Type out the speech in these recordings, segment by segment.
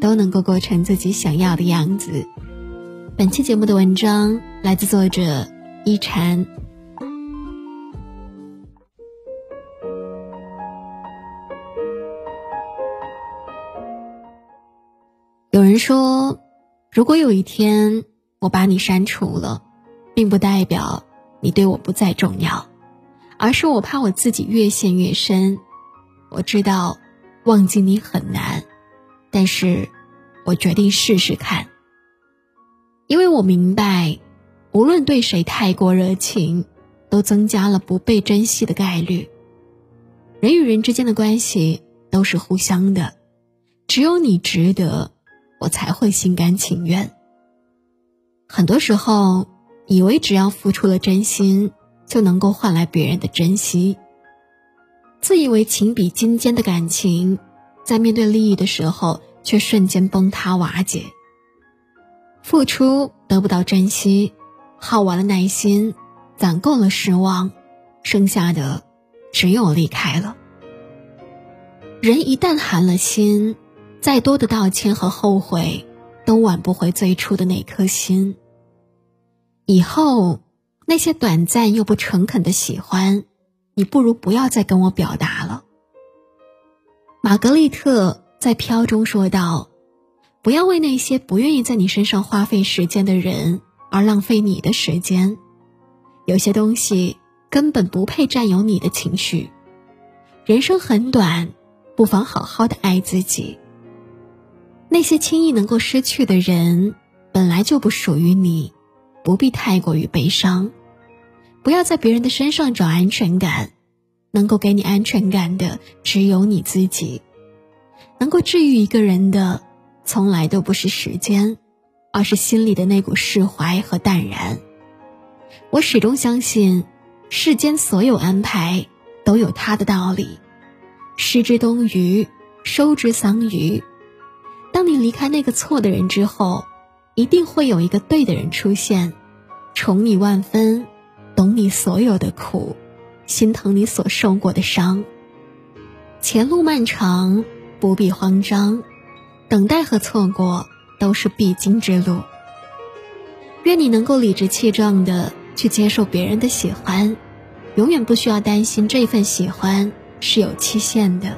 都能够过成自己想要的样子。本期节目的文章来自作者一禅。有人说，如果有一天我把你删除了，并不代表你对我不再重要，而是我怕我自己越陷越深。我知道忘记你很难，但是我决定试试看。因为我明白，无论对谁太过热情，都增加了不被珍惜的概率。人与人之间的关系都是互相的，只有你值得，我才会心甘情愿。很多时候，以为只要付出了真心，就能够换来别人的珍惜。自以为情比金坚的感情，在面对利益的时候，却瞬间崩塌瓦解。付出得不到珍惜，耗完了耐心，攒够了失望，剩下的只有离开了。人一旦寒了心，再多的道歉和后悔，都挽不回最初的那颗心。以后那些短暂又不诚恳的喜欢，你不如不要再跟我表达了。玛格丽特在《飘》中说道。不要为那些不愿意在你身上花费时间的人而浪费你的时间，有些东西根本不配占有你的情绪。人生很短，不妨好好的爱自己。那些轻易能够失去的人，本来就不属于你，不必太过于悲伤。不要在别人的身上找安全感，能够给你安全感的只有你自己。能够治愈一个人的。从来都不是时间，而是心里的那股释怀和淡然。我始终相信，世间所有安排都有它的道理。失之东隅，收之桑榆。当你离开那个错的人之后，一定会有一个对的人出现，宠你万分，懂你所有的苦，心疼你所受过的伤。前路漫长，不必慌张。等待和错过都是必经之路。愿你能够理直气壮的去接受别人的喜欢，永远不需要担心这份喜欢是有期限的。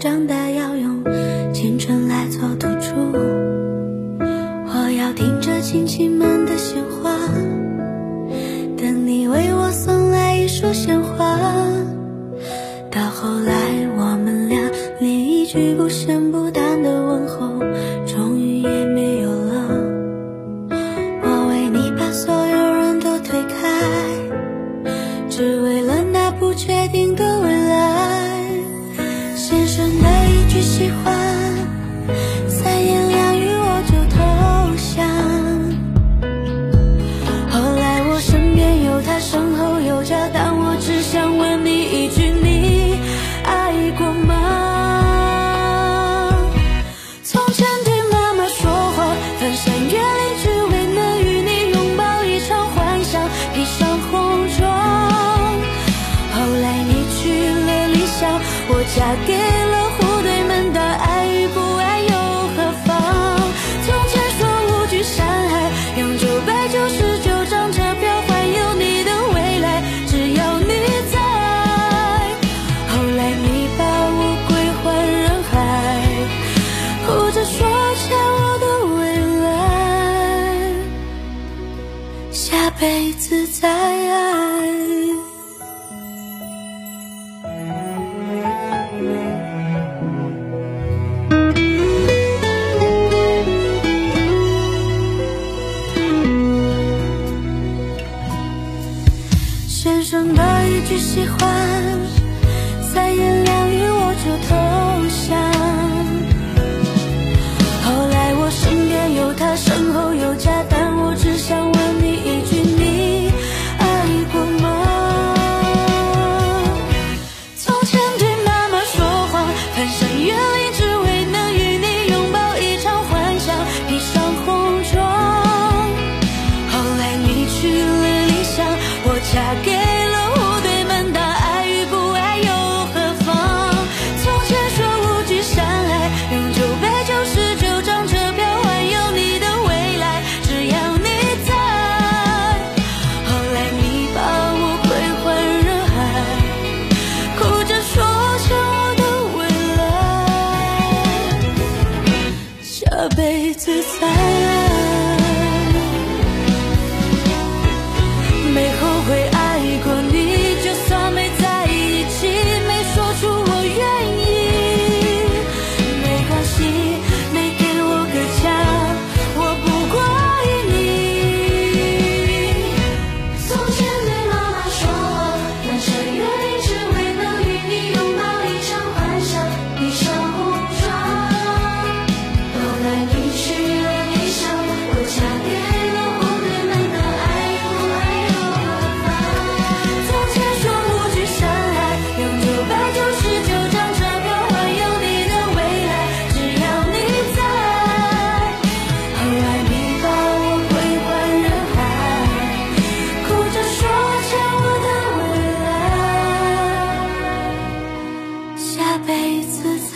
长大要用青春来做赌注。我要听着亲戚们的闲话，等你为我送来一束鲜花。到后来，我们俩连一句不咸不淡的问候，终于也没有了。我为你把所有人都推开，只为了那。不确定的未，喜欢，三言两语我就投降。后来我身边有他，身后有家，但我只想问你一句：你爱过吗？从前对妈妈说谎，翻山越岭只为能与你拥抱一场幻想，披上红妆。后来你去了理想，我嫁给。下辈子再爱。先生的一句喜欢三言两语我就投降。后来我身边有他身后有家 A to say. 一次次